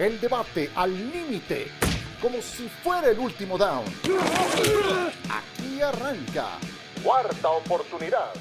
El debate al límite, como si fuera el último down. Aquí arranca. Cuarta oportunidad.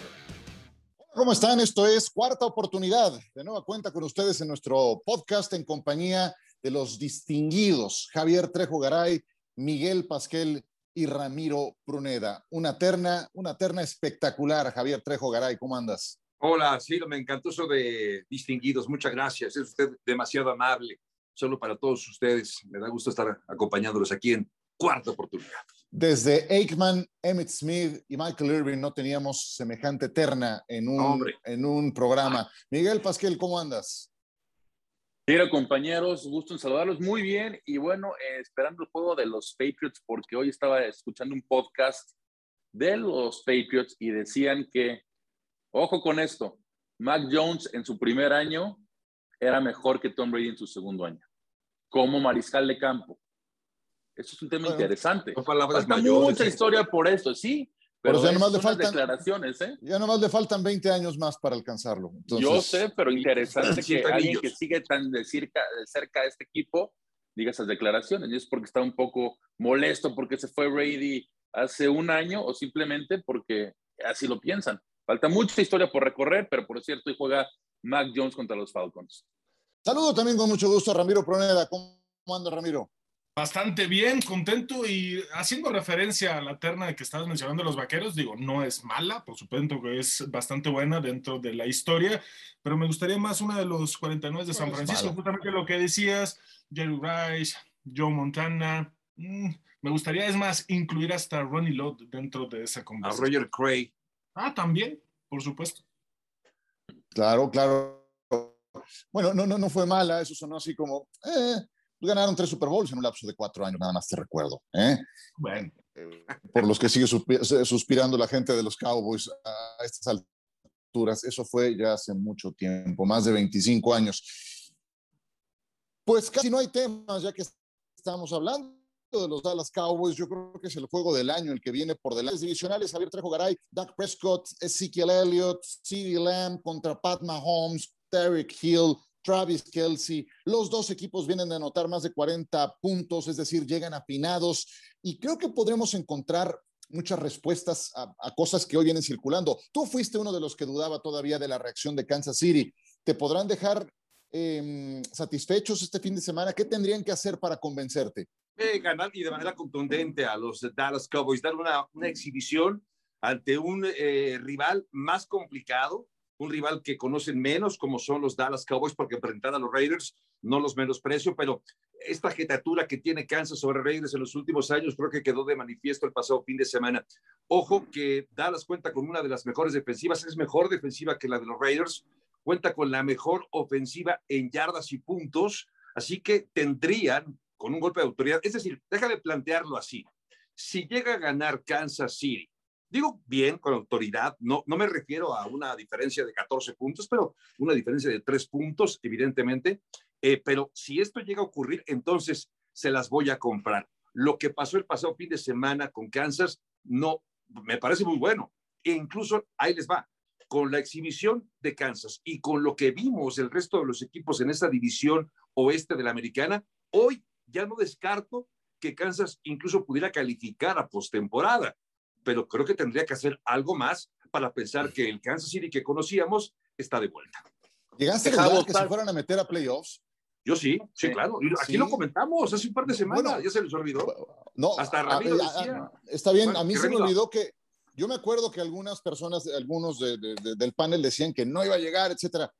¿Cómo están? Esto es Cuarta Oportunidad. De nueva cuenta con ustedes en nuestro podcast en compañía de los distinguidos Javier Trejo Garay, Miguel Pasquel y Ramiro Pruneda. Una terna, una terna espectacular. Javier Trejo Garay, ¿cómo andas? Hola, sí, me encantó eso de distinguidos. Muchas gracias. Es usted demasiado amable. Solo para todos ustedes. Me da gusto estar acompañándolos aquí en Cuarta Oportunidad. Desde Aikman, Emmett Smith y Michael Irving no teníamos semejante terna en un, en un programa. Miguel Pasquel, ¿cómo andas? Quiero compañeros, gusto en saludarlos muy bien y bueno, eh, esperando el juego de los Patriots porque hoy estaba escuchando un podcast de los Patriots y decían que Ojo con esto, Mac Jones en su primer año era mejor que Tom Brady en su segundo año, como mariscal de campo. Eso es un tema interesante. Falta mucha historia por eso, sí. Pero, ya nomás le faltan declaraciones, ¿eh? Ya nomás le faltan 20 años más para alcanzarlo. Yo sé, pero interesante que alguien que sigue tan de cerca, de cerca a este equipo diga esas declaraciones. Y es porque está un poco molesto porque se fue Brady hace un año o simplemente porque así lo piensan. Falta mucha historia por recorrer, pero por cierto, hoy juega Mac Jones contra los Falcons. Saludo también con mucho gusto a Ramiro Proneda. ¿Cómo anda, Ramiro? Bastante bien, contento y haciendo referencia a la terna que estabas mencionando los vaqueros, digo, no es mala, por supuesto que es bastante buena dentro de la historia, pero me gustaría más una de los 49 de San Francisco, justamente lo que decías, Jerry Rice, Joe Montana. Mm, me gustaría, es más, incluir hasta Ronnie Lott dentro de esa conversación. A Roger Cray. Ah, también, por supuesto. Claro, claro. Bueno, no, no, no fue mala, eso sonó así como, eh, ganaron tres Super Bowls en un lapso de cuatro años, nada más te recuerdo. ¿eh? Bueno. Por los que sigue suspirando la gente de los Cowboys a estas alturas, eso fue ya hace mucho tiempo, más de 25 años. Pues casi no hay temas, ya que estamos hablando de los Dallas Cowboys, yo creo que es el juego del año el que viene por delante. Divisionales, Javier Trejo Garay, Doug Prescott, Ezekiel Elliott, CeeDee Lamb contra Pat Mahomes, Derek Hill, Travis Kelsey. Los dos equipos vienen de anotar más de 40 puntos, es decir, llegan afinados y creo que podremos encontrar muchas respuestas a, cosas que hoy vienen circulando. Tú fuiste uno de los que dudaba todavía de la reacción de Kansas City. ¿Te podrán dejar em, satisfechos este fin de semana? ¿Qué tendrían que hacer para convencerte? ganar y de manera contundente a los Dallas Cowboys, dar una, exhibición ante un eh, rival más complicado, un rival que conocen menos como son los Dallas Cowboys, porque enfrentar a los Raiders no los menosprecio, pero esta jetatura que tiene Kansas sobre Raiders en los últimos años creo que quedó de manifiesto el pasado fin de semana. Ojo que Dallas cuenta con una de las mejores defensivas, es mejor defensiva que la de los Raiders, cuenta con la mejor ofensiva en yardas y puntos, así que tendrían con un golpe de autoridad. Es decir, déjame plantearlo así. Si llega a ganar Kansas City, digo bien, con autoridad, no, no me refiero a una diferencia de 14 puntos, pero una diferencia de 3 puntos, evidentemente. Eh, pero si esto llega a ocurrir, entonces se las voy a comprar. Lo que pasó el pasado fin de semana con Kansas, no, me parece muy bueno. E incluso ahí les va, con la exhibición de Kansas y con lo que vimos el resto de los equipos en esa división oeste de la americana, hoy ya no descarto que Kansas incluso pudiera calificar a postemporada, pero creo que tendría que hacer algo más para pensar que el Kansas City que conocíamos está de vuelta. ¿Llegaste a que se fueran a meter a playoffs? Yo sí, sí, claro. Aquí lo comentamos hace un par de semanas, ya se les olvidó. No, hasta Ramiro decía. está bien, a mí se me olvidó que yo me acuerdo que algunas personas, algunos del panel decían que no iba a llegar, etcétera.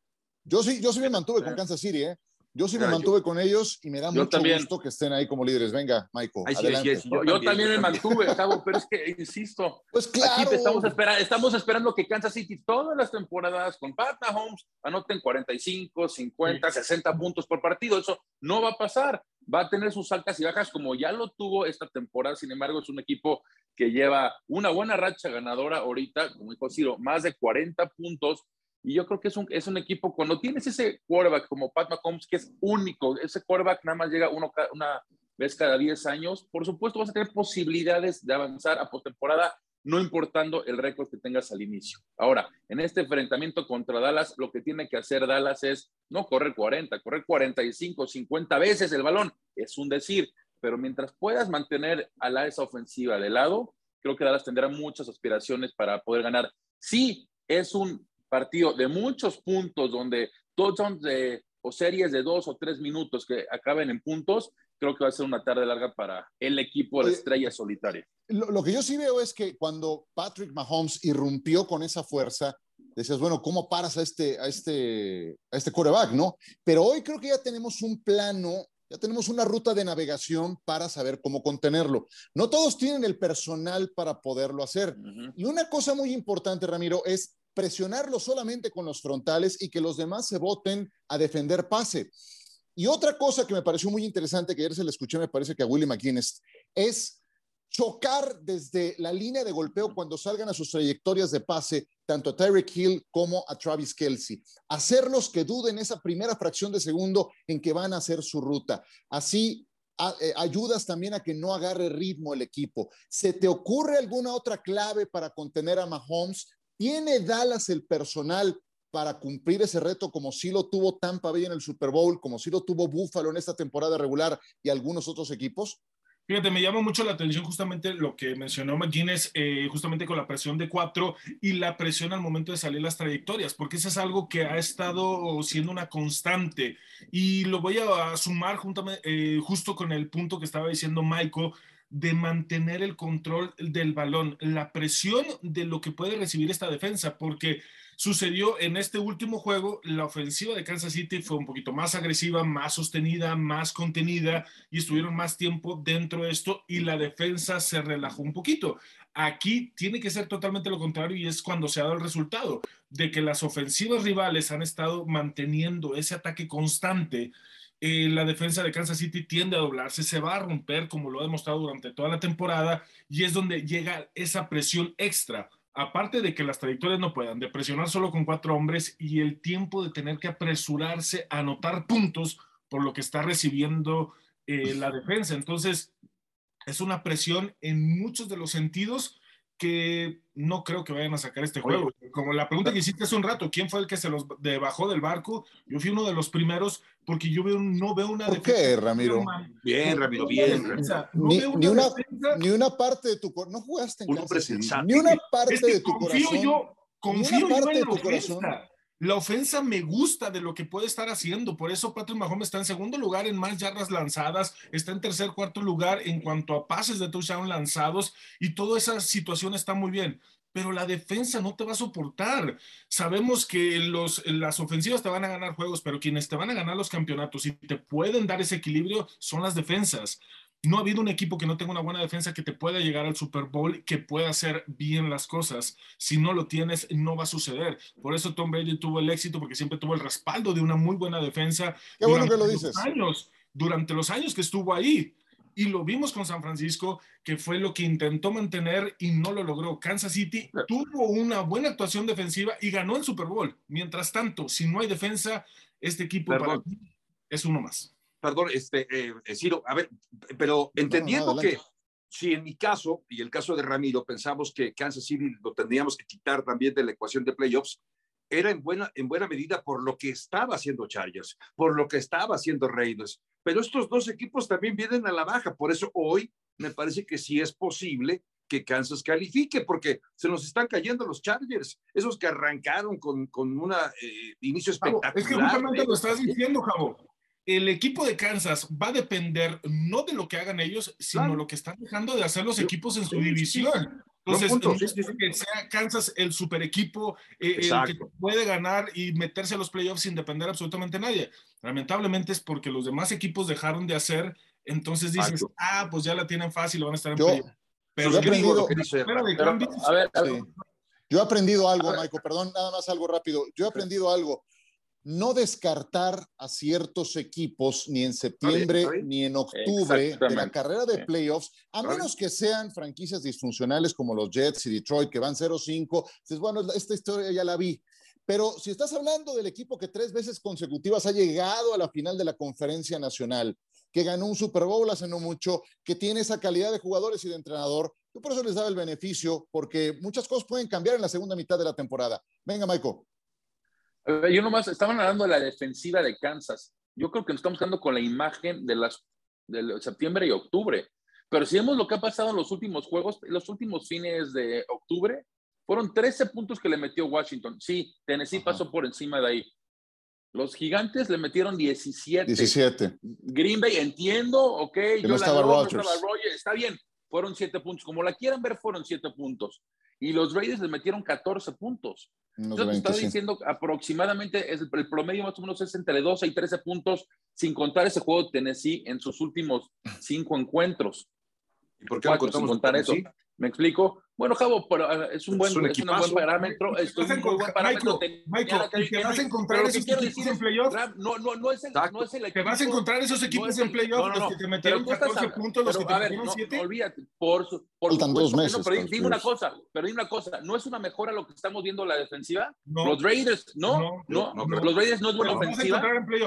Yo sí, yo sí me mantuve con Kansas City, ¿eh? Yo sí me mantuve con ellos y me da mucho gusto que estén ahí como líderes. Venga, Michael. adelante. yo, también, me mantuve, Cabo, pero es que, insisto, pues claro. aquí estamos, esperando, estamos esperando que Kansas City todas las temporadas con Pat Mahomes anoten 45, 50, 60 puntos por partido. Eso no va a pasar. Va a tener sus altas y bajas como ya lo tuvo esta temporada. Sin embargo, es un equipo que lleva una buena racha ganadora ahorita, como dijo Ciro, más de 40 puntos y yo creo que es un, es un equipo, cuando tienes ese quarterback como Pat Mahomes, que es único, ese quarterback nada más llega uno, una vez cada 10 años, por supuesto vas a tener posibilidades de avanzar a postemporada no importando el récord que tengas al inicio. Ahora, en este enfrentamiento contra Dallas, lo que tiene que hacer Dallas es no correr 40, correr 45, 50 veces el balón. Es un decir, pero mientras puedas mantener a la esa ofensiva de lado, creo que Dallas tendrá muchas aspiraciones para poder ganar. Sí, es un partido de muchos puntos donde todos son de, o series de dos o tres minutos que acaben en puntos, creo que va a ser una tarde larga para el equipo de estrella solitaria. Lo, que yo sí veo es que cuando Patrick Mahomes irrumpió con esa fuerza, decías, bueno, ¿cómo paras a este, a este, a este quarterback, no? Pero hoy creo que ya tenemos un plano, ya tenemos una ruta de navegación para saber cómo contenerlo. No todos tienen el personal para poderlo hacer. Y una cosa muy importante, Ramiro, es presionarlo solamente con los frontales y que los demás se voten a defender pase. Y otra cosa que me pareció muy interesante, que ayer se le escuché, me parece que a Willie McGuinness, es chocar desde la línea de golpeo cuando salgan a sus trayectorias de pase, tanto a Tyreek Hill como a Travis Kelsey. Hacerlos que duden esa primera fracción de segundo en que van a hacer su ruta. Así eh, ayudas también a que no agarre ritmo el equipo. ¿Se te ocurre alguna otra clave para contener a Mahomes? ¿Tiene Dallas el personal para cumplir ese reto como sí lo tuvo Tampa Bay en el Super Bowl, como sí lo tuvo Buffalo en esta temporada regular y algunos otros equipos? Fíjate, me llama mucho la atención justamente lo que mencionó McGuinness, eh, justamente con la presión de cuatro y la presión al momento de salir las trayectorias, porque eso es algo que ha estado siendo una constante. Y lo voy a sumar eh, justo con el punto que estaba diciendo Michael de mantener el control del balón, la presión de lo que puede recibir esta defensa, porque sucedió en este último juego, la ofensiva de Kansas City fue un poquito más agresiva, más sostenida, más contenida y estuvieron más tiempo dentro de esto y la defensa se relajó un poquito. Aquí tiene que ser totalmente lo contrario y es cuando se ha dado el resultado de que las ofensivas rivales han estado manteniendo ese ataque constante. Eh, la defensa de Kansas City tiende a doblarse, se va a romper como lo ha demostrado durante toda la temporada y es donde llega esa presión extra aparte de que las trayectorias no puedan, de presionar solo con cuatro hombres y el tiempo de tener que apresurarse a anotar puntos por lo que está recibiendo eh, la defensa. Entonces, es una presión en muchos de los sentidos que no creo que vayan a sacar este juego. Como la pregunta que hiciste hace un rato, ¿quién fue el que se los bajó del barco? Yo fui uno de los primeros porque yo veo, no veo una ¿Por qué, Ramiro? Bien, Ramiro, bien. ni, una, ni, una, parte de tu corazón. No jugaste en casa. Ni una parte de tu confío corazón. Yo, confío yo en la ofensa. La ofensa me gusta de lo que puede estar haciendo. Por eso Patrick Mahomes está en segundo lugar en más yardas lanzadas, está en tercer, cuarto lugar en cuanto a pases de touchdown lanzados y toda esa situación está muy bien pero la defensa no te va a soportar. Sabemos que las ofensivas te van a ganar juegos, pero quienes te van a ganar los campeonatos y te pueden dar ese equilibrio son las defensas. No ha habido un equipo que no tenga una buena defensa que te pueda llegar al Super Bowl, que pueda hacer bien las cosas. Si no lo tienes, no va a suceder. Por eso Tom Brady tuvo el éxito, porque siempre tuvo el respaldo de una muy buena defensa. Qué bueno que lo dices. Años, durante los años que estuvo ahí. Y lo vimos con San Francisco, que fue lo que intentó mantener y no lo logró. Kansas City tuvo una buena actuación defensiva y ganó el Super Bowl. Mientras tanto, si no hay defensa, este equipo es uno más perdón, este, eh, eh, Ciro, a ver, pero entendiendo que si en mi caso y el caso de Ramiro pensamos que Kansas City lo tendríamos que quitar también de la ecuación de playoffs, era en buena, en buena medida por lo que estaba haciendo Chargers, por lo que estaba haciendo Raiders. Pero estos dos equipos también vienen a la baja, por eso hoy me parece que sí es posible que Kansas califique, porque se nos están cayendo los Chargers, esos que arrancaron con, con un eh, inicio espectacular. es que justamente lo estás diciendo, Javo el equipo de Kansas va a depender no de lo que hagan ellos, sino lo que están dejando de hacer los equipos en su división. Entonces, no, que sea Kansas el super equipo, eh, el que puede ganar y meterse a los playoffs sin depender absolutamente de nadie. Lamentablemente es porque los demás equipos dejaron de hacer, entonces dices, ah, pues ya la tienen fácil, van a estar en playoffs. Pero, yo, he aprendido, yo he aprendido algo, Michael, perdón, nada más algo rápido. Yo he aprendido algo no descartar a ciertos equipos ni en septiembre ni en octubre de la carrera de playoffs, a menos que sean franquicias disfuncionales como los Jets y Detroit, que van 0-5. Dices, bueno, esta historia ya la vi. Pero si estás hablando del equipo que tres veces consecutivas ha llegado a la final de la conferencia nacional, que ganó un Super Bowl hace no mucho, que tiene esa calidad de jugadores y de entrenador, Yo por eso les daba el beneficio, porque muchas cosas pueden cambiar en la segunda mitad de la temporada. Venga, Michael. Yo nomás, estaban hablando de la defensiva de Kansas. Yo creo que nos estamos quedando con la imagen de las de septiembre y octubre. Pero si vemos lo que ha pasado en los últimos juegos, los últimos fines de octubre, fueron 13 puntos que le metió Washington. Sí, Tennessee pasó por encima de ahí. Los gigantes le metieron 17. 17. Green Bay, entiendo, ok. yo no estaba Rodgers. Está bien, fueron 7 puntos. Como la quieran ver, fueron 7 puntos. Y los Raiders le metieron 14 puntos. Yo te estaba diciendo aproximadamente es el, promedio más o menos es entre 12 y 13 puntos, sin contar ese juego de Tennessee en sus últimos 5 encuentros. ¿Y por qué no contamos contar eso? ¿Me explico? Bueno, Javo, pero es un buen, es un, es buen parámetro. Es un muy buen parámetro. Michael, te vas a encontrar esos equipos en playoff. No, no, no es el, no es el equipo. Te vas a encontrar esos equipos en playoff, los que te metieron 14 puntos, los que te metieron 7. Olvídate, por, por Faltan dos meses. pero dime una cosa, pero dime una cosa, ¿no es una mejora lo que estamos viendo la defensiva? Los Raiders, ¿no? No, los Raiders no es buena ofensiva.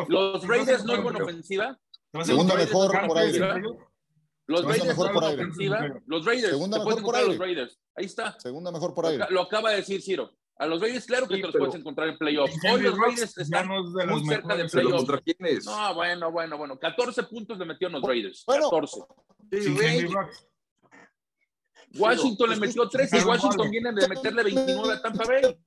Los Raiders no es buena ofensiva. Segunda mejor por ahí. Los Raiders por ofensiva. Los Raiders. Segunda mejor por aire. Los Raiders. Ahí está. Segunda mejor por ahí. Lo acaba de decir Ciro. A los Raiders, claro que te los puedes encontrar en playoffs. Hoy los Raiders están muy cerca de playoffs. ¿Contra quiénes? No, bueno, bueno, bueno. 14 puntos le metieron los Raiders. 14. Washington le metió 13 y Washington viene de meterle 29 a Tampa Bay.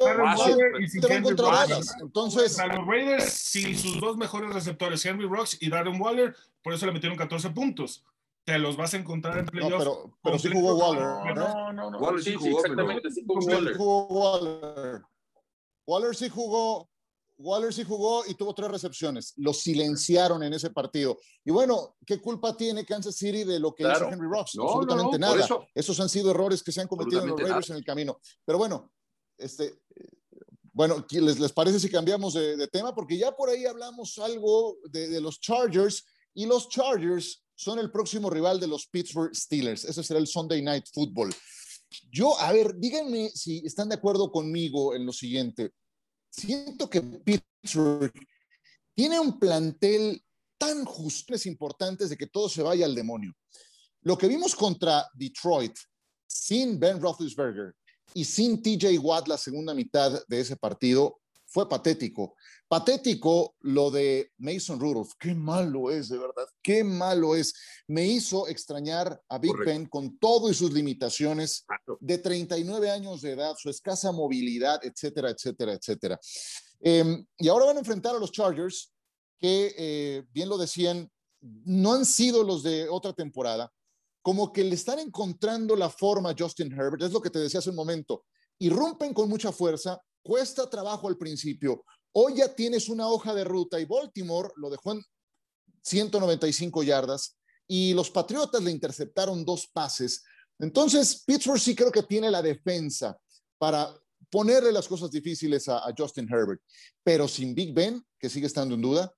Entonces, a los Raiders, sin sus dos mejores receptores, Henry Rocks y Darren Waller, por eso le metieron 14 puntos te los vas a encontrar en playoffs. No, pero, pero sí jugó Waller. No, no, no. Waller sí, jugó, exactamente, sí jugó Waller. jugó Waller. Waller sí jugó. Waller sí jugó y tuvo tres recepciones. Lo silenciaron en ese partido. Y bueno, ¿qué culpa tiene Kansas City de lo que hizo Henry Rocks? No, Absolutamente no, no, nada. Esos han sido errores que se han cometido en los Raiders en el camino. Pero bueno, este, bueno, ¿les, les parece si cambiamos de, de, tema? Porque ya por ahí hablamos algo de, de los Chargers y los Chargers son el próximo rival de los Pittsburgh Steelers. Ese será el Sunday Night Football. Yo, a ver, díganme si están de acuerdo conmigo en lo siguiente. Siento que Pittsburgh tiene un plantel tan justo, es importante de que todo se vaya al demonio. Lo que vimos contra Detroit, sin Ben Roethlisberger y sin TJ Watt la segunda mitad de ese partido, fue patético. Patético lo de Mason Rudolph. Qué malo es, de verdad. Qué malo es. Me hizo extrañar a Big Ben con todo y sus limitaciones de 39 años de edad, su escasa movilidad, etcétera, etcétera, etcétera. Em, y ahora van a enfrentar a los Chargers, que eh, bien lo decían, no han sido los de otra temporada. Como que le están encontrando la forma a Justin Herbert, es lo que te decía hace un momento. Irrumpen con mucha fuerza, cuesta trabajo al principio. Hoy ya tienes una hoja de ruta y Baltimore lo dejó en 195 yardas y los Patriotas le interceptaron dos pases. Entonces, Pittsburgh sí creo que tiene la defensa para ponerle las cosas difíciles a, Justin Herbert, pero sin Big Ben, que sigue estando en duda,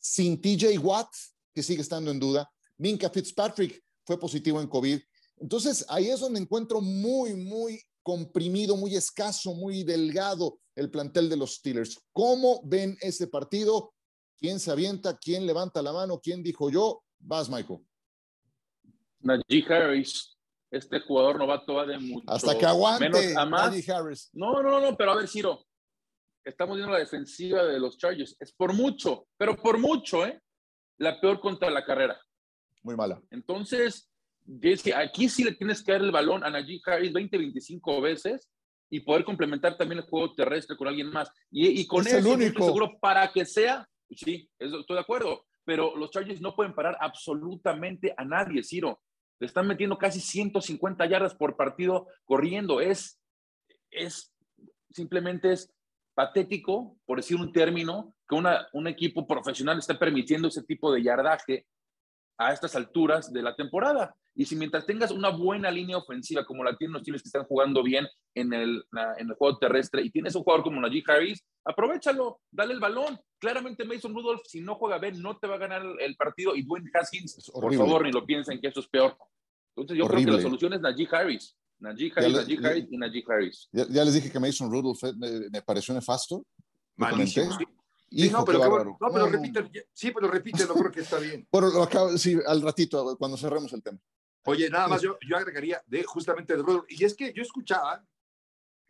sin TJ Watt, que sigue estando en duda, Minka Fitzpatrick fue positivo en COVID. Entonces, ahí es donde encuentro muy, muy comprimido, muy escaso, muy delgado el plantel de los Steelers. ¿Cómo ven ese partido? ¿Quién se avienta? ¿Quién levanta la mano? ¿Quién dijo yo? Vas, Michael. Najee Harris, este jugador novato va de mucho. Hasta que aguante. Menos a más. Harris. No, no, no, pero a ver, Ciro. Estamos viendo la defensiva de los Chargers. Es por mucho, pero por mucho, ¿eh? La peor contra la carrera. Muy mala. Entonces, aquí sí le tienes que dar el balón a Najee Harris 20, 25 veces y poder complementar también el juego terrestre con alguien más. Y, con es eso, estoy seguro, para que sea, sí, estoy de acuerdo, pero los Chargers no pueden parar absolutamente a nadie, Ciro. Le están metiendo casi 150 yardas por partido corriendo. Es, es simplemente es patético, por decir un término, que una, un equipo profesional esté permitiendo ese tipo de yardaje a estas alturas de la temporada. Y si mientras tengas una buena línea ofensiva como la tienen los Steelers que están jugando bien en el, en el juego terrestre y tienes un jugador como Najee Harris, aprovechalo, dale el balón. Claramente Mason Rudolph, si no juega bien, no te va a ganar el partido. Y Dwayne Haskins, por favor, ni lo piensen que eso es peor. Entonces yo creo que la solución es Najee Harris. Najee Harris, Najee Harris y Najee Harris. Ya, les dije que Mason Rudolph me, me pareció nefasto. Malísimo. Sí, no, pero, no, pero repite, sí, pero repite, no creo que está bien. Bueno, lo acabo, sí, al ratito, cuando cerremos el tema. Oye, nada más yo, yo agregaría de justamente de Rudolph. Y es que yo escuchaba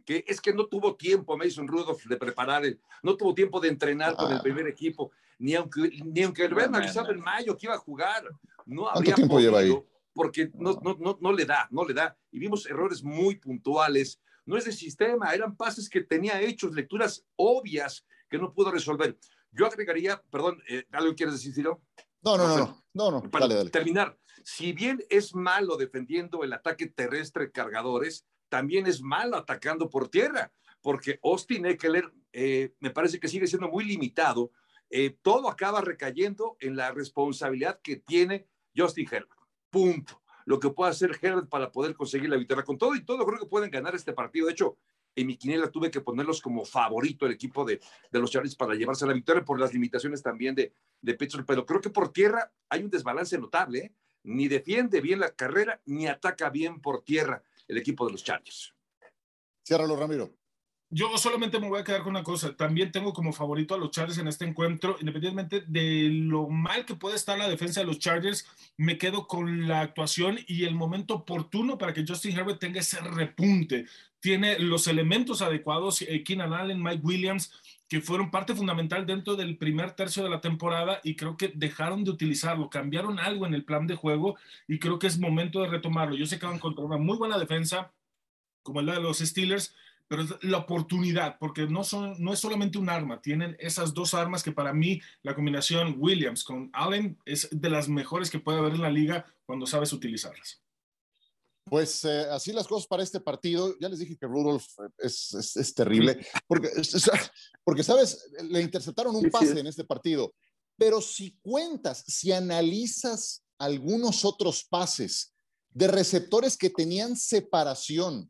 que es que no tuvo tiempo Mason Rudolph de preparar, el, no tuvo tiempo de entrenar con el ah. primer equipo, ni aunque, ni aunque lo hubieran avisado en mayo que iba a jugar. No ¿Cuánto tiempo lleva ahí? Porque no, no, no, no le da, no le da. Y vimos errores muy puntuales. No es de sistema, eran pases que tenía hechos, lecturas obvias que no pudo resolver. Yo agregaría, perdón, eh, ¿algo quieres decir, Ciro? No, no, no, no, no, Para terminar, si bien es malo defendiendo el ataque terrestre cargadores, también es malo atacando por tierra, porque Austin Eckler eh, me parece que sigue siendo muy limitado. Eh, todo acaba recayendo en la responsabilidad que tiene Justin Herbert. Punto. Lo que puede hacer Herbert para poder conseguir la victoria. Con todo y todo, creo que pueden ganar este partido. De hecho, en mi quiniela tuve que ponerlos como favorito el equipo de, los Chargers para llevarse la victoria por las limitaciones también de, de Pittsburgh. Pero creo que por tierra hay un desbalance notable. ¿eh? Ni defiende bien la carrera, ni ataca bien por tierra el equipo de los Chargers. Ciérralo, Ramiro. Yo solamente me voy a quedar con una cosa. También tengo como favorito a los Chargers en este encuentro, independientemente de lo mal que puede estar la defensa de los Chargers, me quedo con la actuación y el momento oportuno para que Justin Herbert tenga ese repunte. Tiene los elementos adecuados, eh, Keenan Allen, Mike Williams, que fueron parte fundamental dentro del primer tercio de la temporada y creo que dejaron de utilizarlo, cambiaron algo en el plan de juego y creo que es momento de retomarlo. Yo sé que van contra una muy buena defensa como la de los Steelers, pero es la oportunidad, porque no, son, no es solamente un arma, tienen esas dos armas que para mí la combinación Williams con Allen es de las mejores que puede haber en la liga cuando sabes utilizarlas. Pues eh, así las cosas para este partido. Ya les dije que Rudolph es, es, terrible, porque, porque, sabes, le interceptaron un pase en este partido, pero si cuentas, si analizas algunos otros pases de receptores que tenían separación,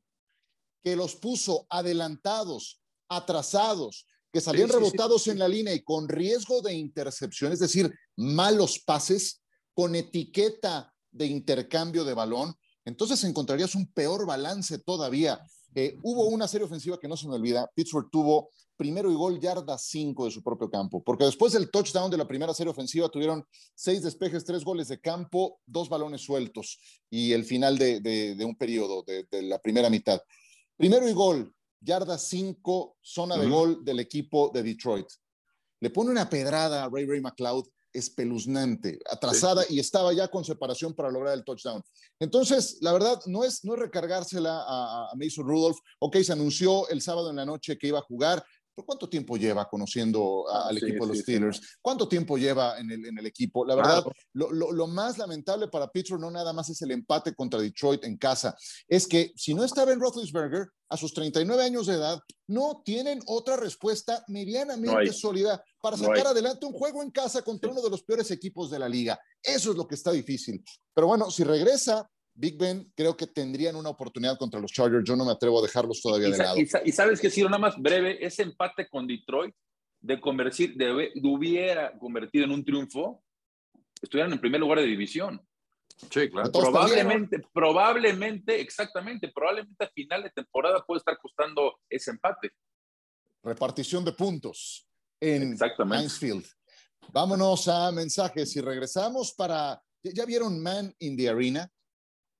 que los puso adelantados, atrasados, que salían rebotados en la línea y con riesgo de intercepción, es decir, malos pases, con etiqueta de intercambio de balón, entonces encontrarías un peor balance todavía. Eh, hubo una serie ofensiva que no se me olvida. Pittsburgh tuvo primero y gol yarda 5 de su propio campo, porque después del touchdown de la primera serie ofensiva tuvieron seis despejes, tres goles de campo, dos balones sueltos y el final de, un periodo de, de la primera mitad. Primero y gol, yarda 5, zona de gol del equipo de Detroit. Le pone una pedrada a Ray Ray McLeod espeluznante, atrasada y estaba ya con separación para lograr el touchdown. Entonces, la verdad, no es, no es recargársela a, a Mason Rudolph. Ok, se anunció el sábado en la noche que iba a jugar, ¿Cuánto tiempo lleva conociendo al equipo de los Steelers? ¿Cuánto tiempo lleva en el, en el equipo? La verdad, lo, lo, más lamentable para Pittsburgh no nada más es el empate contra Detroit en casa, es que si no está Ben Roethlisberger, a sus 39 años de edad, no tienen otra respuesta medianamente sólida para sacar adelante un juego en casa contra uno de los peores equipos de la liga. Eso es lo que está difícil. Pero bueno, si regresa Big Ben creo que tendrían una oportunidad contra los Chargers. Yo no me atrevo a dejarlos todavía de lado. Y, sabes que si nada más breve, ese empate con Detroit de convertir, de, hubiera convertido en un triunfo, estuvieran en primer lugar de división. Sí, claro. Probablemente, probablemente, exactamente, probablemente a final de temporada puede estar costando ese empate. Repartición de puntos en Mansfield. Vámonos a mensajes y regresamos para. ¿Ya vieron Man in the Arena?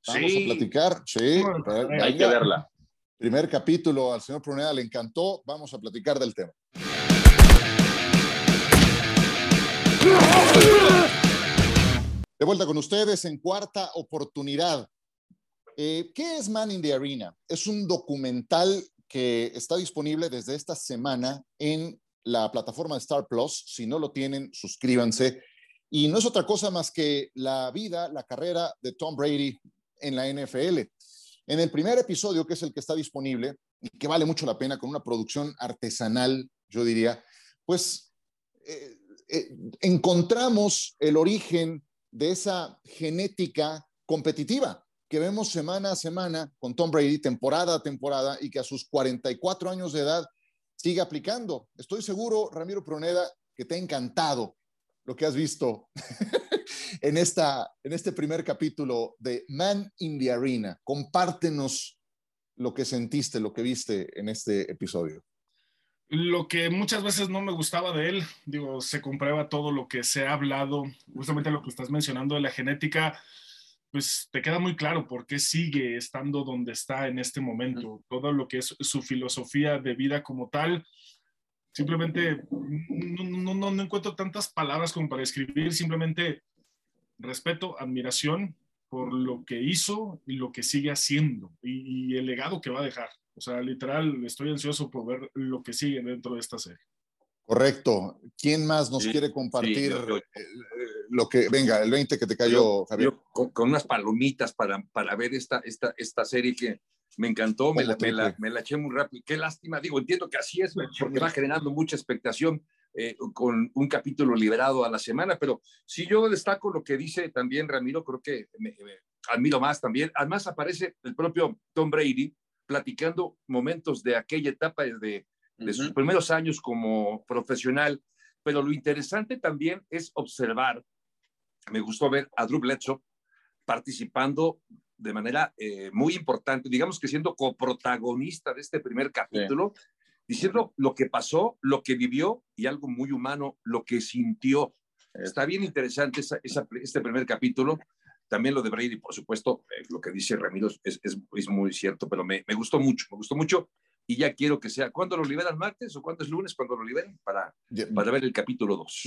Vamos a platicar. Sí, hay que verla. Primer capítulo, al señor Pruneda le encantó. Vamos a platicar del tema. De vuelta con ustedes en cuarta oportunidad. Eh, ¿Qué es Man in the Arena? Es un documental que está disponible desde esta semana en la plataforma de Star Plus. Si no lo tienen, suscríbanse. Y no es otra cosa más que la vida, la carrera de Tom Brady, en la NFL. En el primer episodio, que es el que está disponible y que vale mucho la pena, con una producción artesanal, yo diría, pues eh, eh, encontramos el origen de esa genética competitiva que vemos semana a semana con Tom Brady, temporada a temporada, y que a sus 44 años de edad sigue aplicando. Estoy seguro, Ramiro Proneda, que te ha encantado lo que has visto en, esta, en este primer capítulo de Man in the Arena. Compártenos lo que sentiste, lo que viste en este episodio. Lo que muchas veces no me gustaba de él, digo, se comprueba todo lo que se ha hablado, justamente lo que estás mencionando de la genética. pues te queda muy claro por qué sigue estando donde está en este momento, todo lo que es su filosofía de vida como tal. Simplemente no, no, no encuentro tantas palabras como para escribir, simplemente respeto, admiración por lo que hizo y lo que sigue haciendo y, el legado que va a dejar. O sea, literal, estoy ansioso por ver lo que sigue dentro de esta serie. Correcto. ¿Quién más nos quiere compartir lo que, venga, el 20 que te cayó, Javier? con, unas palomitas para, para ver esta, esta, esta serie que me encantó, me la, me, la, me la, eché muy rápido. Qué lástima, digo, entiendo que así es, porque va generando mucha expectación eh, con un capítulo liberado a la semana, pero si yo destaco lo que dice también Ramiro, creo que me, admiro más también. Además aparece el propio Tom Brady platicando momentos de aquella etapa de, de sus primeros años como profesional, pero lo interesante también es observar, me gustó ver a Drew Bledsoe participando de manera eh, muy importante, digamos que siendo coprotagonista de este primer capítulo, diciendo lo que pasó, lo que vivió y algo muy humano, lo que sintió. Está bien interesante esa, este primer capítulo. También lo de Brady, por supuesto, eh, lo que dice Ramiro es, es, es muy cierto, pero me, me, gustó mucho, me gustó mucho y ya quiero que sea, ¿cuándo lo liberan martes o cuándo es lunes cuando lo liberen? Para, para ver el capítulo 2.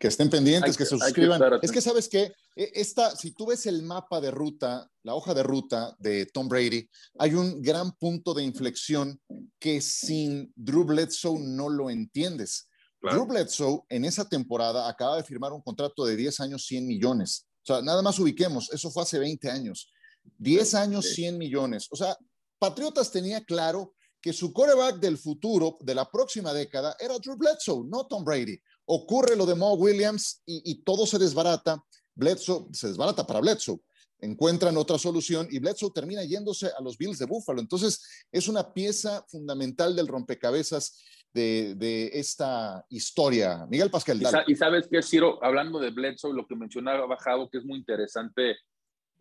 Que estén pendientes, que, se suscriban. es que sabes que esta, si tú ves el mapa de ruta, la hoja de ruta de Tom Brady, hay un gran punto de inflexión que sin Drew Bledsoe no lo entiendes. Drew Bledsoe en esa temporada acaba de firmar un contrato de 10 años, 100 millones. O sea, nada más ubiquemos, eso fue hace 20 años. 10 años, 100 millones. O sea, Patriotas tenía claro que su coreback del futuro, de la próxima década, era Drew Bledsoe, no Tom Brady. Ocurre lo de Mo Williams y, todo se desbarata. Bledsoe se desbarata para Bledsoe. Encuentran otra solución y Bledsoe termina yéndose a los Bills de Buffalo. Entonces, es una pieza fundamental del rompecabezas de, esta historia. Miguel Pascal. Y, sabes qué, Ciro, hablando de Bledsoe, lo que mencionaba Bajado, que es muy interesante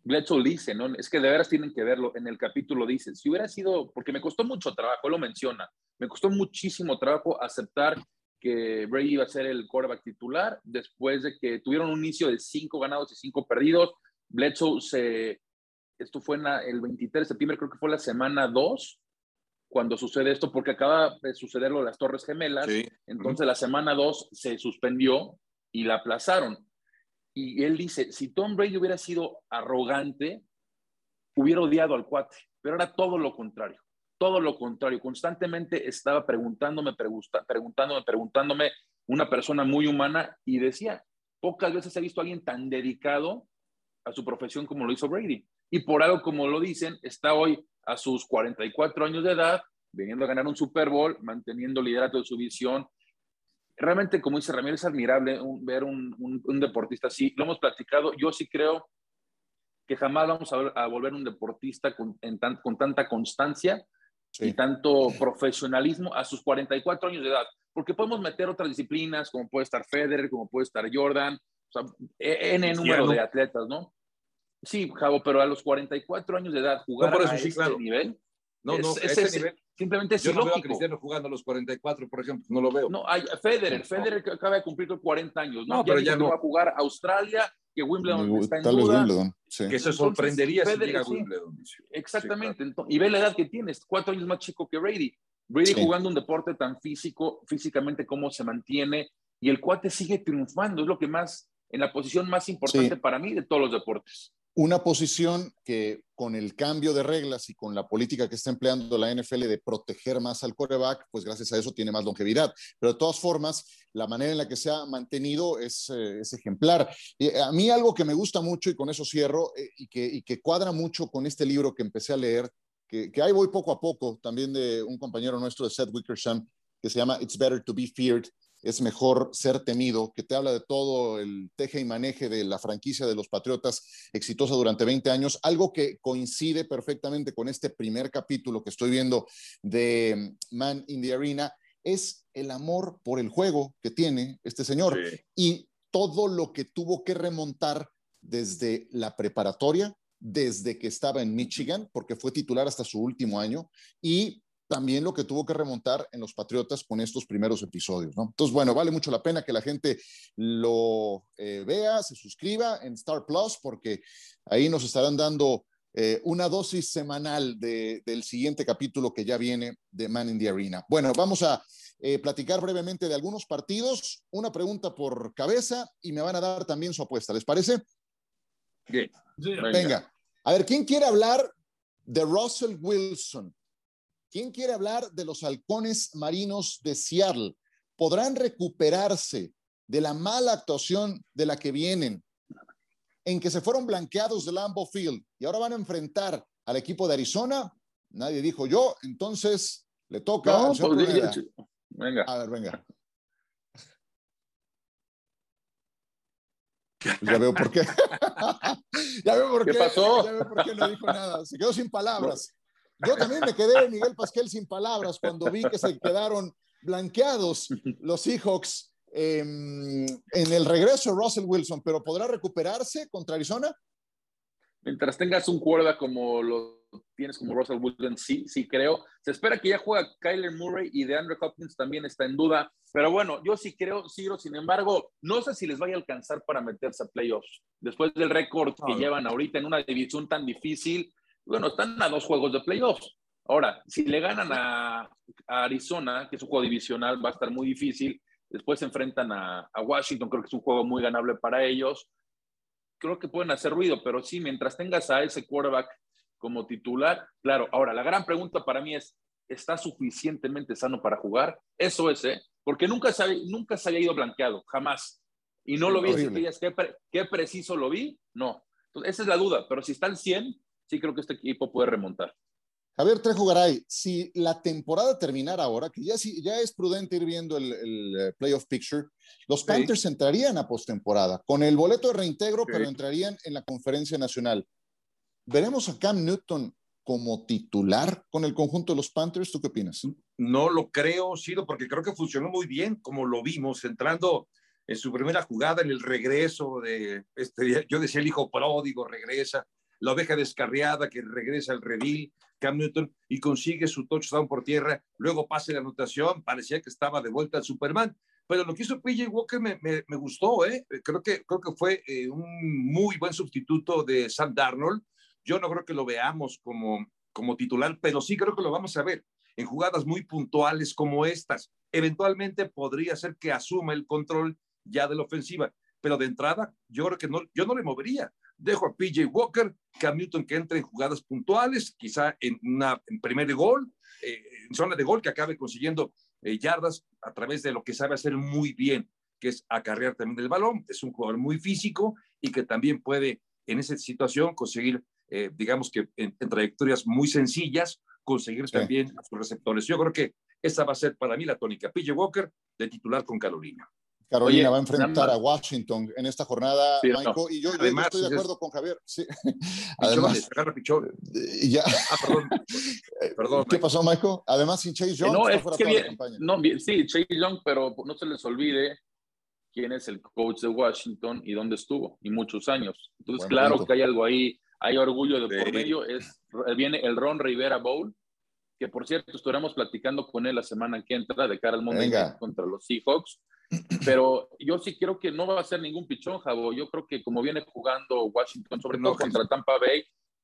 Bledsoe dice, ¿no? Es que de veras tienen que verlo. En el capítulo dice, si hubiera sido, porque me costó mucho trabajo, lo menciona, me costó muchísimo trabajo aceptar que Brady iba a ser el quarterback titular después de que tuvieron un inicio de cinco ganados y cinco perdidos. Bledsoe se, esto fue en el 23 de septiembre, creo que fue la semana 2, cuando sucede esto, porque acaba de sucederlo las Torres Gemelas. Entonces la semana 2 se suspendió y la aplazaron. Y él dice, si Tom Brady hubiera sido arrogante, hubiera odiado al cuate, pero era todo lo contrario, todo lo contrario. Constantemente estaba preguntándome, preguntándome, preguntándome, una persona muy humana y decía, pocas veces he visto a alguien tan dedicado a su profesión como lo hizo Brady. Y por algo como lo dicen, está hoy a sus 44 años de edad, viniendo a ganar un Super Bowl, manteniendo liderato de su visión, realmente, como dice Ramírez, es admirable ver un, deportista así. Lo hemos platicado. Yo sí creo que jamás vamos a, volver un deportista con, con tanta constancia y tanto profesionalismo a sus 44 años de edad. Porque podemos meter otras disciplinas, como puede estar Federer, como puede estar Jordan, o sea, e, N número de atletas, ¿no? Sí, Javo, pero a los 44 años de edad jugar a ese nivel. No, no, ese nivel Simplemente es Yo no veo a Cristiano jugando a los 44, por ejemplo, no lo veo. No, hay Federer, Federer que acaba de cumplir 40 años, ¿no? pero ya no va a jugar Australia, que Wimbledon está en Tal duda. Wimbledon, sí. Que se sorprendería si llega Wimbledon. Exactamente, y ve la edad que tienes, cuatro años más chico que Brady. Brady jugando un deporte tan físico, físicamente cómo se mantiene, y el cuate sigue triunfando, es lo que más, en la posición más importante para mí de todos los deportes una posición que con el cambio de reglas y con la política que está empleando la NFL de proteger más al quarterback, pues gracias a eso tiene más longevidad. Pero de todas formas, la manera en la que se ha mantenido es, eh, ejemplar. Y a mí algo que me gusta mucho, y con eso cierro, eh, y, que, y, que, cuadra mucho con este libro que empecé a leer, que, que ahí voy poco a poco, también de un compañero nuestro de Seth Wickersham, que se llama It's Better to Be Feared, es mejor ser temido, que te habla de todo el teje y maneje de la franquicia de los Patriotas exitosa durante 20 años, algo que coincide perfectamente con este primer capítulo que estoy viendo de Man in the Arena, es el amor por el juego que tiene este señor y todo lo que tuvo que remontar desde la preparatoria, desde que estaba en Michigan, porque fue titular hasta su último año, y también lo que tuvo que remontar en los Patriotas con estos primeros episodios, ¿no? Entonces, bueno, vale mucho la pena que la gente lo eh, vea, se suscriba en Star Plus, porque ahí nos estarán dando eh, una dosis semanal del siguiente capítulo que ya viene de Man in the Arena. Bueno, vamos a eh, platicar brevemente de algunos partidos, una pregunta por cabeza y me van a dar también su apuesta, ¿les parece? Venga. A ver, ¿quién quiere hablar de Russell Wilson? ¿Quién quiere hablar de los halcones marinos de Seattle? ¿Podrán recuperarse de la mala actuación de la que vienen, en que se fueron blanqueados de Lambeau Field y ahora van a enfrentar al equipo de Arizona? Nadie dijo yo, entonces le toca. Pues, venga. A ver, venga. Ya veo por qué. ya veo por qué. ¿Qué pasó? Ya veo por qué no dijo nada. Se quedó sin palabras. Yo también me quedé, Miguel Pasquel, sin palabras cuando vi que se quedaron blanqueados los Seahawks em, en el regreso de Russell Wilson, pero ¿podrá recuperarse contra Arizona? Mientras tengas un cuerda como lo tienes como Russell Wilson, sí, sí creo. Se espera que ya juega Kyler Murray y de Andrew Hopkins también está en duda. Pero bueno, yo sí creo, Ciro, sin embargo, no sé si les vaya a alcanzar para meterse a playoffs. Después del récord que llevan ahorita en una división tan difícil, bueno, están a dos juegos de playoffs. Ahora, si le ganan a, Arizona, que es un juego divisional, va a estar muy difícil. Después se enfrentan a, Washington, creo que es un juego muy ganable para ellos. Creo que pueden hacer ruido, pero sí, mientras tengas a ese quarterback como titular, claro. Ahora, la gran pregunta para mí es, ¿está suficientemente sano para jugar? Eso es, ¿eh? Porque nunca se, nunca se había ido blanqueado, jamás. Y no lo vi, si ¿qué, ¿qué, preciso lo vi? No. Entonces, esa es la duda, pero si está al 100, sí creo que este equipo puede remontar. Javier Trejo Garay, si la temporada terminara ahora, que ya, ya es prudente ir viendo el, eh, playoff picture, los Panthers entrarían a postemporada con el boleto de reintegro, pero entrarían en la conferencia nacional. ¿Veremos a Cam Newton como titular con el conjunto de los Panthers? ¿Tú qué opinas? No lo creo, Ciro, porque creo que funcionó muy bien, como lo vimos, entrando en su primera jugada, en el regreso de, este, yo decía el hijo pródigo, regresa, la oveja descarriada que regresa al redil, Cam Newton, y consigue su touchdown por tierra, luego pase la anotación, parecía que estaba de vuelta al Superman, pero lo que hizo PJ Walker me, me, gustó, ¿eh? creo, que, creo que fue eh, un muy buen sustituto de Sam Darnold, yo no creo que lo veamos como, como titular, pero sí creo que lo vamos a ver en jugadas muy puntuales como estas. Eventualmente podría ser que asuma el control ya de la ofensiva, pero de entrada yo creo que no, yo no le movería dejo a PJ Walker, Cam Newton que entre en jugadas puntuales, quizá en, una, en primer gol, eh, en zona de gol, que acabe consiguiendo eh, yardas a través de lo que sabe hacer muy bien, que es acarrear también el balón. Es un jugador muy físico y que también puede en esa situación conseguir, eh, digamos que en, trayectorias muy sencillas, conseguir también a sus receptores. Yo creo que esa va a ser para mí la tónica. PJ Walker de titular con Carolina. Carolina va a enfrentar a Washington en esta jornada, Michael, y yo, estoy de acuerdo con Javier. Sí. Además, Pichón, ya. Ah, perdón. perdón ¿Qué pasó, Michael? Además, sin Chase Young, no, es que bien, no, sí, Chase Young, pero no se les olvide quién es el coach de Washington y dónde estuvo, y muchos años. Entonces, claro que hay algo ahí, hay orgullo de por medio, es, viene el Ron Rivera Bowl, que por cierto, estaremos platicando con él la semana que entra de cara al momento contra los Seahawks pero yo sí creo que no va a ser ningún pichón, Javo. Yo creo que como viene jugando Washington, sobre todo contra Tampa Bay,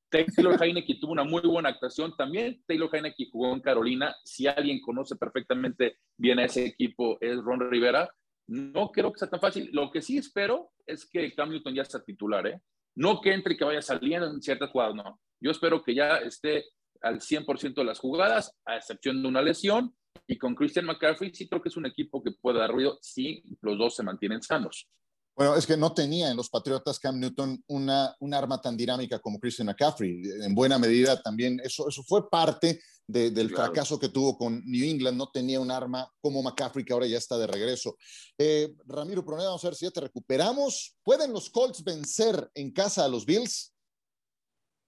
Taylor Heineke tuvo una muy buena actuación. También Taylor Heineke jugó en Carolina. Si alguien conoce perfectamente bien a ese equipo es Ron Rivera. No creo que sea tan fácil. Lo que sí espero es que Cam Newton ya sea titular, ¿eh? No que entre y que vaya saliendo en ciertas jugadas, no. Yo espero que ya esté al 100% de las jugadas, a excepción de una lesión, y con Christian McCaffrey sí creo que es un equipo que puede dar ruido si los dos se mantienen sanos. Bueno, es que no tenía en los Patriotas Cam Newton una, un arma tan dinámica como Christian McCaffrey. En buena medida también eso, eso fue parte del fracaso que tuvo con New England. No tenía un arma como McCaffrey que ahora ya está de regreso. Eh, Ramiro Proné, vamos a ver si ya te recuperamos. ¿Pueden los Colts vencer en casa a los Bills?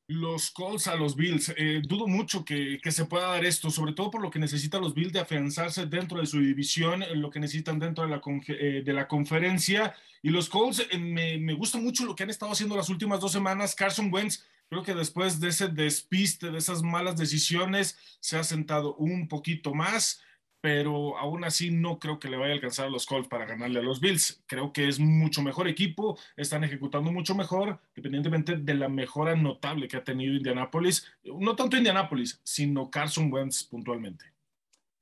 Los Colts a los Bills. Eh, dudo mucho que, se pueda dar esto, sobre todo por lo que necesitan los Bills de afianzarse dentro de su división, lo que necesitan dentro de la, eh, de la conferencia. Y los Colts, eh, me, me, gusta mucho lo que han estado haciendo las últimas dos semanas. Carson Wentz Creo que después de ese despiste, de esas malas decisiones, se ha sentado un poquito más, pero aún así no creo que le vaya a alcanzar a los Colts para ganarle a los Bills. Creo que es mucho mejor equipo, están ejecutando mucho mejor, independientemente de la mejora notable que ha tenido Indianapolis. No tanto Indianapolis, sino Carson Wentz puntualmente.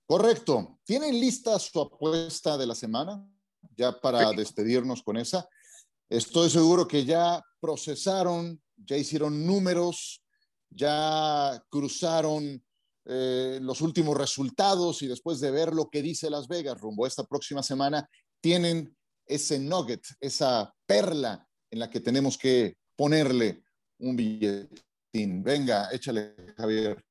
Correcto. ¿Tienen lista su apuesta de la semana? Ya para despedirnos con esa. Estoy seguro que ya procesaron, ya hicieron números, ya cruzaron eh, los últimos resultados y después de ver lo que dice Las Vegas rumbo a esta próxima semana, tienen ese nugget, esa perla en la que tenemos que ponerle un billetín. Venga, échale, Javier.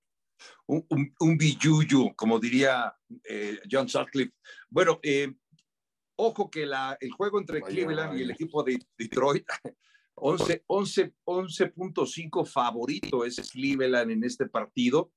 Un, un, como diría eh, John Sutcliffe. Bueno, eh, ojo que la, el juego entre Cleveland y el equipo de Detroit, 11.5 11, 11 favorito es Cleveland en este partido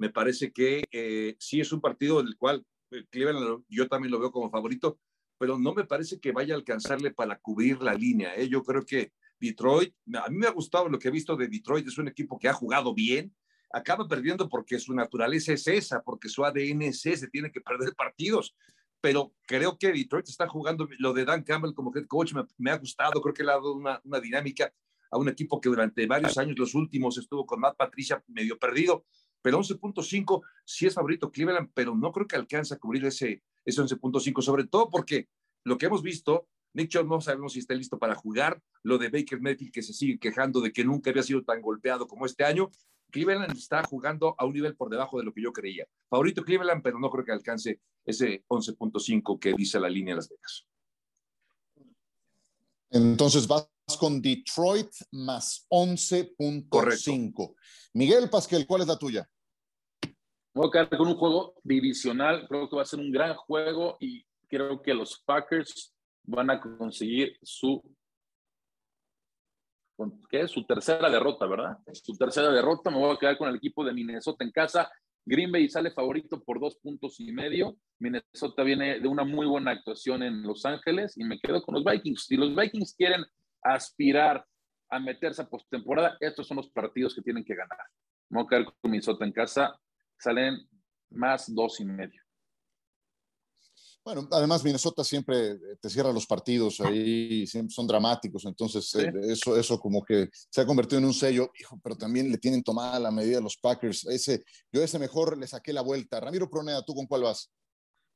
me parece que eh, sí es un partido del cual eh, Cleveland yo también lo veo como favorito, pero no me parece que vaya a alcanzarle para cubrir la línea. ¿eh? Yo creo que Detroit, a mí me ha gustado lo que he visto de Detroit, es un equipo que ha jugado bien, acaba perdiendo porque su naturaleza es esa, porque su ADN es ese, tiene que perder partidos, pero creo que Detroit está jugando, lo de Dan Campbell como head coach me, ha gustado, creo que le ha dado una, una dinámica a un equipo que durante varios años, los últimos, estuvo con Matt Patricia medio perdido, pero 11.5 sí es favorito Cleveland, pero no creo que alcance a cubrir ese, ese 11.5, sobre todo porque lo que hemos visto, Nick Chubb no sabemos si está listo para jugar, lo de Baker Mayfield que se sigue quejando de que nunca había sido tan golpeado como este año, Cleveland está jugando a un nivel por debajo de lo que yo creía. Favorito Cleveland, pero no creo que alcance ese 11.5 que dice la línea de Las Vegas. Entonces vas con Detroit más 11.5. Miguel Pasquel, ¿cuál es la tuya? Voy a quedar con un juego divisional. Creo que va a ser un gran juego y creo que los Packers van a conseguir su ¿qué es? Su tercera derrota, ¿verdad? Su tercera derrota. Me voy a quedar con el equipo de Minnesota en casa. Green Bay sale favorito por dos puntos y medio. Minnesota viene de una muy buena actuación en Los Ángeles y me quedo con los Vikings. Si los Vikings quieren aspirar a meterse a postemporada, estos son los partidos que tienen que ganar. Vamos a caer con Minnesota en casa, salen más dos y medio. Bueno, además Minnesota siempre te cierra los partidos ahí, siempre son dramáticos, entonces eh, eso, eso como que se ha convertido en un sello, pero también le tienen tomada la medida a los Packers. Ese, yo ese mejor le saqué la vuelta. Ramiro Proneda, ¿tú con cuál vas?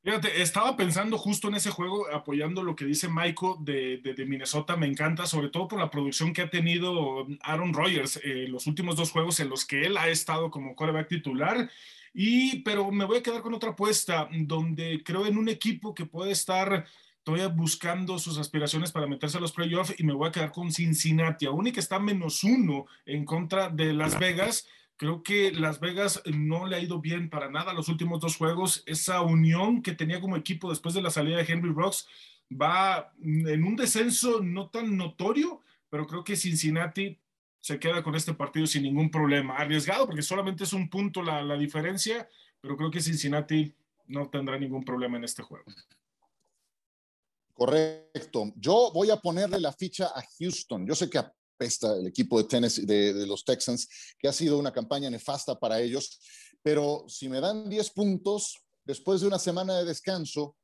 Fíjate, estaba pensando justo en ese juego, apoyando lo que dice Michael de, Minnesota. Me encanta, sobre todo por la producción que ha tenido Aaron Rodgers en los últimos dos juegos en los que él ha estado como quarterback titular. Y, pero me voy a quedar con otra apuesta, donde creo en un equipo que puede estar todavía buscando sus aspiraciones para meterse a los playoffs y me voy a quedar con Cincinnati, aún y que está menos uno en contra de Las Vegas Creo que Las Vegas no le ha ido bien para nada los últimos dos juegos. Esa unión que tenía como equipo después de la salida de Henry Rocks va en un descenso no tan notorio, pero creo que Cincinnati se queda con este partido sin ningún problema. Arriesgado porque solamente es un punto la, la diferencia, pero creo que Cincinnati no tendrá ningún problema en este juego. Correcto. Yo voy a ponerle la ficha a Houston. Yo sé que pesta el equipo de tenis de, los Texans, que ha sido una campaña nefasta para ellos. Pero si me dan 10 puntos después de una semana de descanso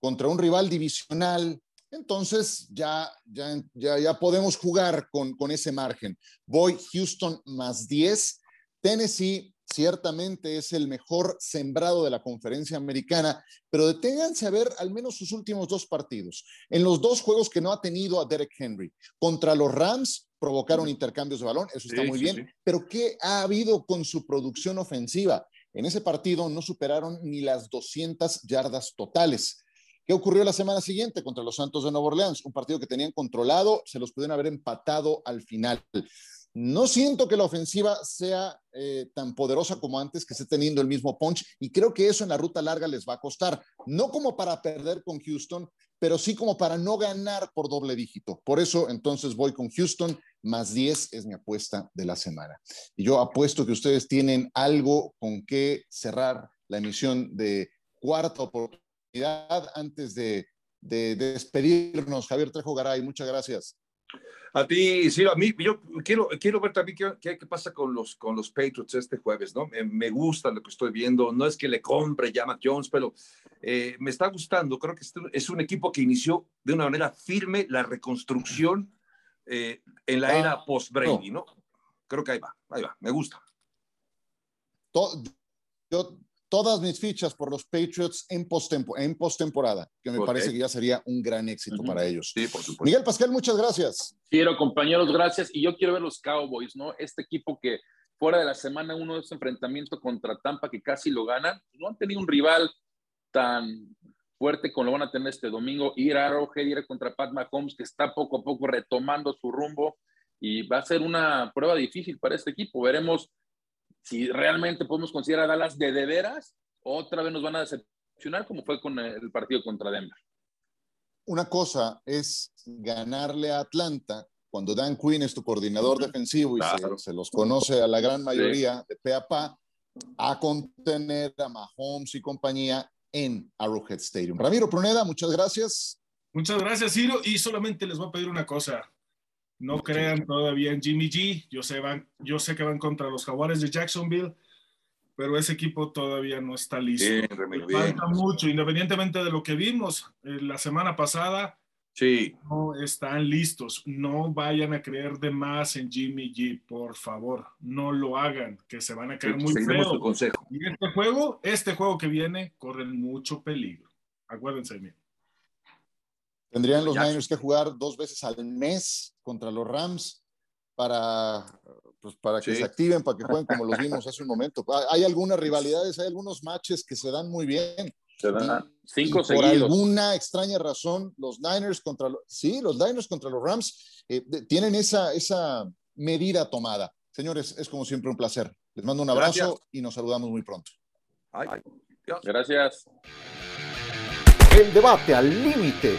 contra un rival divisional, entonces ya, ya, ya, ya podemos jugar con, con ese margen. Voy Houston más 10, Tennessee ciertamente es el mejor sembrado de la conferencia americana, pero deténganse a ver al menos sus últimos dos partidos. En los dos juegos que no ha tenido a Derek Henry, contra los Rams provocaron intercambios de balón, eso está muy bien, pero ¿qué ha habido con su producción ofensiva? En ese partido no superaron ni las 200 yardas totales. ¿Qué ocurrió la semana siguiente contra los Santos de Nueva Orleans? Un partido que tenían controlado, se los pudieron haber empatado al final. No siento que la ofensiva sea eh, tan poderosa como antes, que esté teniendo el mismo punch, y creo que eso en la ruta larga les va a costar, no como para perder con Houston, pero sí como para no ganar por doble dígito. Por eso entonces voy con Houston, más 10 es mi apuesta de la semana. Y yo apuesto que ustedes tienen algo con que cerrar la emisión de cuarta oportunidad antes de, de despedirnos. Javier Trejo Garay, muchas gracias. A ti, sí, a mí, yo quiero, quiero ver también qué, qué, pasa con los, con los Patriots este jueves, ¿no? Me, gusta lo que estoy viendo, no es que le compre ya Mac Jones, pero eh, me está gustando, creo que es un equipo que inició de una manera firme la reconstrucción eh, en la era ah, post-Brady, ¿no? Creo que ahí va, ahí va, me gusta. yo todas mis fichas por los Patriots en postemporada, que me parece que ya sería un gran éxito para ellos. Sí, por supuesto. Miguel Pascal, muchas gracias. Quiero, compañeros, gracias. Y yo quiero ver los Cowboys, ¿no? Este equipo que fuera de la semana uno de ese enfrentamiento contra Tampa que casi lo ganan, no han tenido un rival tan fuerte como lo van a tener este domingo. Ir a Arrowhead, ir contra Pat Mahomes, que está poco a poco retomando su rumbo y va a ser una prueba difícil para este equipo. Veremos si realmente podemos considerar a Dallas de de veras, otra vez nos van a decepcionar como fue con el partido contra Denver. Una cosa es ganarle a Atlanta cuando Dan Quinn es tu coordinador defensivo y se, los conoce a la gran mayoría de pe a pa, a contener a Mahomes y compañía en Arrowhead Stadium. Ramiro Pruneda, muchas gracias. Muchas gracias, Ciro. Y solamente les voy a pedir una cosa. No crean todavía en Jimmy G. Yo sé, van, yo sé que van contra los Jaguares de Jacksonville, pero ese equipo todavía no está listo. Falta mucho, independientemente de lo que vimos eh, la semana pasada. Sí. No están listos. No vayan a creer de más en Jimmy G, por favor. No lo hagan, que se van a caer muy feo. consejo. Y este juego, este juego que viene, corren mucho peligro. Acuérdense de mí. Tendrían los Niners que jugar dos veces al mes contra los Rams para, pues, para que se activen, para que jueguen como los vimos hace un momento. Hay algunas rivalidades, hay algunos matches que se dan muy bien. Se dan cinco Por alguna extraña razón, los Niners contra los, sí, los Niners contra los Rams eh, tienen esa, esa medida tomada. Señores, es como siempre un placer. Les mando un abrazo y nos saludamos muy pronto. Gracias. El debate al límite